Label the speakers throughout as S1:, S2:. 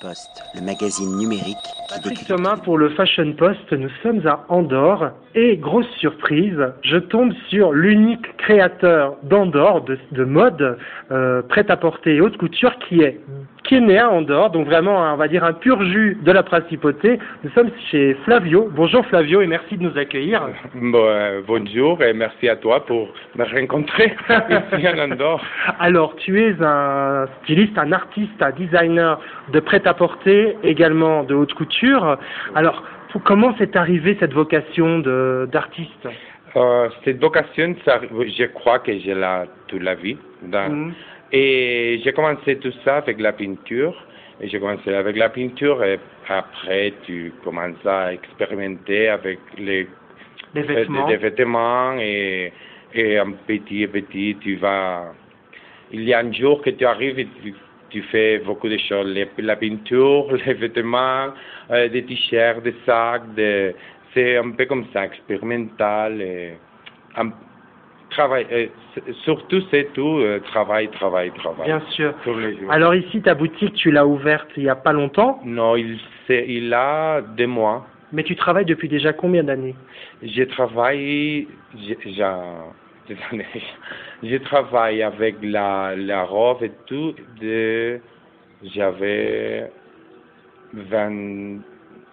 S1: Post, le magazine numérique qui
S2: Patrick
S1: décrypte
S2: Thomas pour le Fashion Post, nous sommes à Andorre. Et grosse surprise, je tombe sur l'unique créateur d'Andorre de, de mode euh, prêt-à-porter et haute couture qui est qui est né à Andorre, donc vraiment on va dire un pur jus de la principauté. Nous sommes chez Flavio. Bonjour Flavio et merci de nous accueillir.
S3: Bon, euh, bonjour et merci à toi pour me rencontrer ici à Andorre.
S2: Alors tu es un styliste, un artiste, un designer de prêt-à-porter, également de haute couture. Alors comment c'est arrivé cette vocation d'artiste?
S3: Euh, cette vocation, ça, je crois que j'ai là toute la vie. dans-
S2: Mhm.
S3: Et j'ai commencé tout ça avec la peinture. Et j'ai commencé avec la peinture et après tu commences à expérimenter avec les,
S2: Les
S3: euh,
S2: vêtements.
S3: et, et un petit à petit tu vas... Il y a un jour que tu arrives et tu, tu fais beaucoup de choses. Les- la peinture, les vêtements, euh, des t-shirts, des sacs, des- c'est un peu comme ça, expérimental. Et, un- travail, euh, surtout c'est tout, euh, travail, travail, travail.
S2: Bien sûr. Alors ici, ta boutique, tu l'as ouverte il y a pas longtemps,
S3: Non, il, il a deux mois.
S2: mais tu travailles depuis déjà combien d'années?
S3: Je travaille, je, je, désolé. je travaille avec la, la robe et tout de, j'avais 20,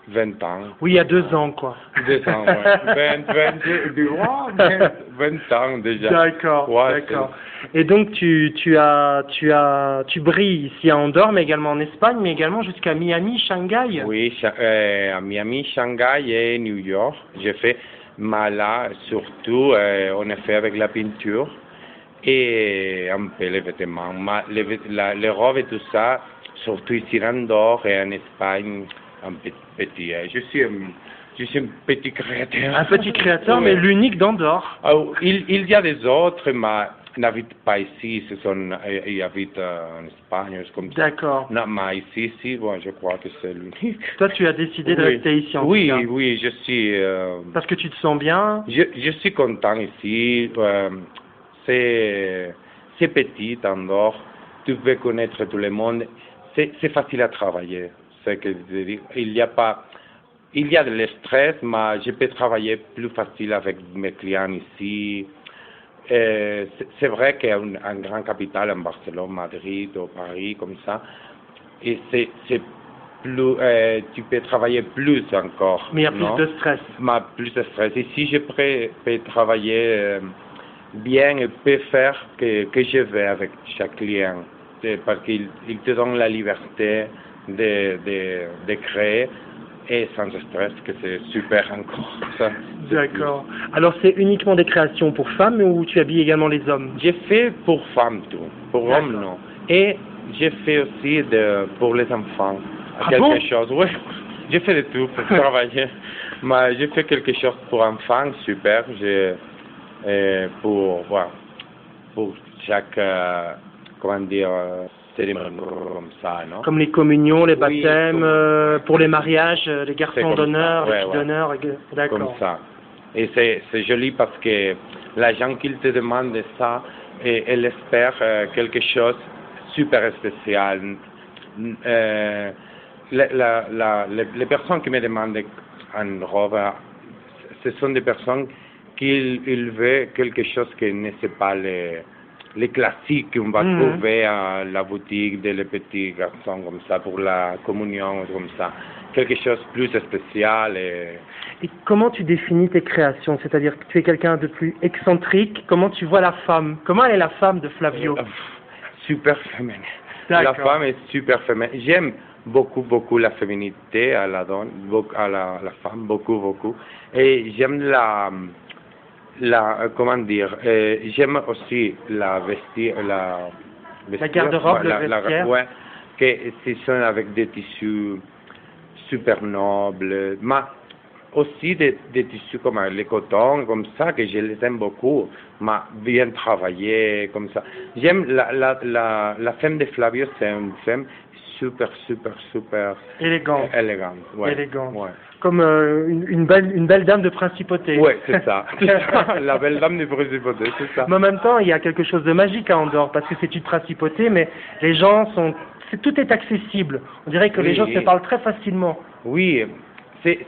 S3: 20 ans.
S2: Oui, il y a deux ans, quoi.
S3: Deux ans, ouais. 20, 20, du- oh, 20, 20 ans déjà.
S2: D'accord,
S3: Ouais,
S2: d'accord. Et donc tu, tu as tu as tu brilles ici à Andorre, mais également en Espagne, mais également jusqu'à Miami, Shanghai.
S3: Oui, euh, à Miami, Shanghai et New York. J'ai fait, mais là, surtout, euh, on a fait avec la peinture et un peu les vêtements. Mais les, la- les robes et tout ça, surtout ici en Andorre et en Espagne, un peu petit. euh, Je suis je suis un petit créateur.
S2: Un petit créateur, mais l'unique d'Andorre.
S3: Ah, il, il y a des autres, mais n'habitent pas ici. Ce sont, ils habitent euh, en Espagne, comme ça.
S2: D'accord.
S3: Non, mais ici, ici, bon, je crois que c'est l'unique.
S2: Toi, tu as décidé de
S3: Oui.
S2: rester ici en
S3: Oui, oui, je suis, euh,
S2: Parce que tu te sens bien.
S3: je, je suis content ici. euh, c'est, petit, Andorre. Tu peux connaître tout le monde. C'est, facile à travailler. C'est que. Il y a pas, il y a de stress, mais je peux travailler plus facile avec mes clients ici. Euh, c'est, vrai qu'un un grand capital, en Barcelone, Madrid ou Paris, comme ça, et c'est, plus, euh, tu peux travailler plus encore.
S2: Mais il y a plus de stress.
S3: ma plus de stress. Ici, je peux, peux travailler euh, bien et peux faire que, que je veux avec chaque client. Parce qu'il il te donne la liberté de, de, de créer et sans stress, que c'est super encore. Ça,
S2: D'accord. Alors c'est uniquement des créations pour femmes ou tu habilles également les hommes?
S3: J'ai fait pour femmes tout, pour hommes non. Et j'ai fait aussi de, pour les enfants
S2: Ah
S3: quelque
S2: bon?
S3: chose. Oui, j'ai fait de tout pour travailler. Mais j'ai fait quelque chose pour enfants, super. J'ai euh, pour voilà, pour chaque euh, comment dire euh, comme ça, non?
S2: Comme les communions, les
S3: Oui,
S2: baptêmes,
S3: comme-
S2: euh, pour les mariages, euh, les garçons d'honneur,
S3: ouais,
S2: les filles
S3: ouais.
S2: d'honneur. et-
S3: comme
S2: D'accord.
S3: ça. Et c'est joli parce que la gens qui te demande ça, et, elle espère euh, quelque chose super spécial. Euh, la, la, la- les, les personnes qui me demandent une robe, ce sont des personnes qui ils veulent quelque chose qui ne c'est pas les, les classiques qu'on va
S2: Mhm.
S3: trouver à la boutique des les petits garçons comme ça pour la communion comme ça. Quelque chose de plus spécial et
S2: Et comment tu définis tes créations? C'est-à-dire que tu es quelqu'un de plus excentrique. Comment tu vois la femme? Comment elle est la femme de Flavio?
S3: Euh, super féminin. La femme est super féminine. J'aime beaucoup, beaucoup la féminité à la donne, à la, la femme, beaucoup, beaucoup. Et j'aime la, la, euh, comment dire, euh, j'aime aussi la vestir, la, vestir,
S2: garde-robe,
S3: ouais,
S2: le
S3: la- la-
S2: vestiaire.
S3: ouais, que ce sont avec des tissus super nobles, mais aussi des, des tissus comme le coton, comme ça, que je les aime beaucoup, mais bien travaillés, comme ça. J'aime la, la, la, la femme de Flavio, c'est une femme super, super, super
S2: Élégante.
S3: élégante. Ouais.
S2: Élégante.
S3: Ouais,
S2: Comme euh, une, une belle, une belle dame de principauté.
S3: ouais c'est ça. La belle dame du principauté, c'est ça.
S2: Mais en même temps, il y a quelque chose de magique à Andorre, parce que c'est une principauté, mais les gens sont tout est accessible. On dirait que les
S3: Oui.
S2: gens se parlent très facilement.
S3: Oui, c'est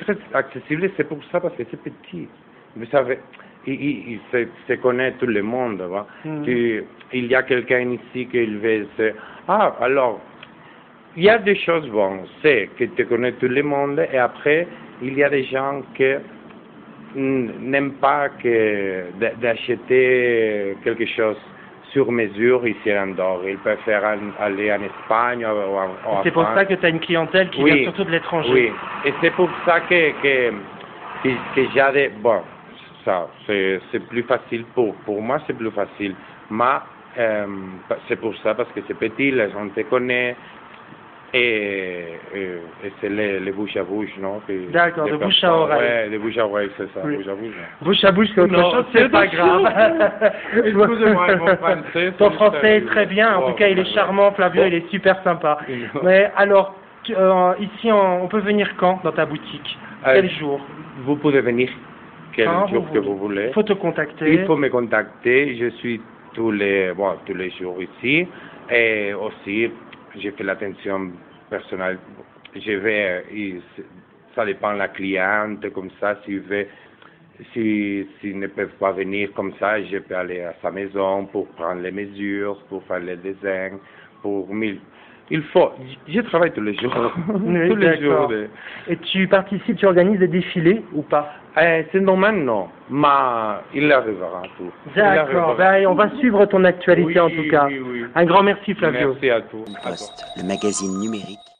S3: très accessible, c'est pour ça parce que c'est petit. Vous savez, il, il, il se, se connaît tout le monde. va.
S2: Mm.
S3: Tu- il y a quelqu'un ici qui veut se... Ah, alors, il y a des choses bonnes, c'est que tu connais tout le monde et après, il y a des gens qui n'aiment pas que d'a- d'acheter quelque chose sur mesure ici à Andorre. Ils préfèrent aller en Espagne ou en, en
S2: C'est pour ça que tu as une clientèle qui
S3: Oui.
S2: vient surtout de l'étranger.
S3: Oui, et c'est pour ça que, que, que, que j'ai des... Bon, ça, c'est c'est plus facile pour, pour moi, c'est plus facile. Mais euh, c'est pour ça, parce que c'est petit, les gens te connaissent, et, et, et c'est les, les bouche à bouche, non
S2: D'accord, de bouche à oreille.
S3: Ouais, de bouche à oreille, c'est ça,
S2: Oui.
S3: bouche à bouche.
S2: Bouche à bouche, c'est autre
S3: Non,
S2: chose,
S3: c'est
S2: pas grave.
S3: Excusez-moi, mon français,
S2: Ton français est très bien. En
S3: Bon,
S2: tout cas, il est charmant, Flavio,
S3: Bon.
S2: il est super sympa.
S3: Non.
S2: Mais alors, tu- euh, ici, on, on peut venir quand dans ta boutique?
S3: Euh,
S2: Quel jour?
S3: Vous pouvez venir quel
S2: Quand
S3: jour
S2: vous
S3: que vous voulez.
S2: Il faut te contacter.
S3: Il faut me contacter. Je suis tous les, bon, tous les jours ici. Et aussi, j'ai fait l'attention personnelle. Je vais, ça dépend de la cliente, comme ça, si veut, si, s'ils ne peuvent pas venir comme ça, je peux aller à sa maison pour prendre les mesures, pour faire les dessins, pour mille. Il faut, je travaille tous les jours.
S2: Oui,
S3: tous les jours. de-
S2: Et tu participes, tu organises des défilés ou pas
S3: eh, c'est normal, non, mais il arrivera tout.
S2: D'accord. Ben, on va suivre ton actualité
S3: Oui,
S2: en tout cas.
S3: oui, oui.
S2: Un grand merci, Flavio.
S3: Merci à tous.
S1: Poste, le magazine numérique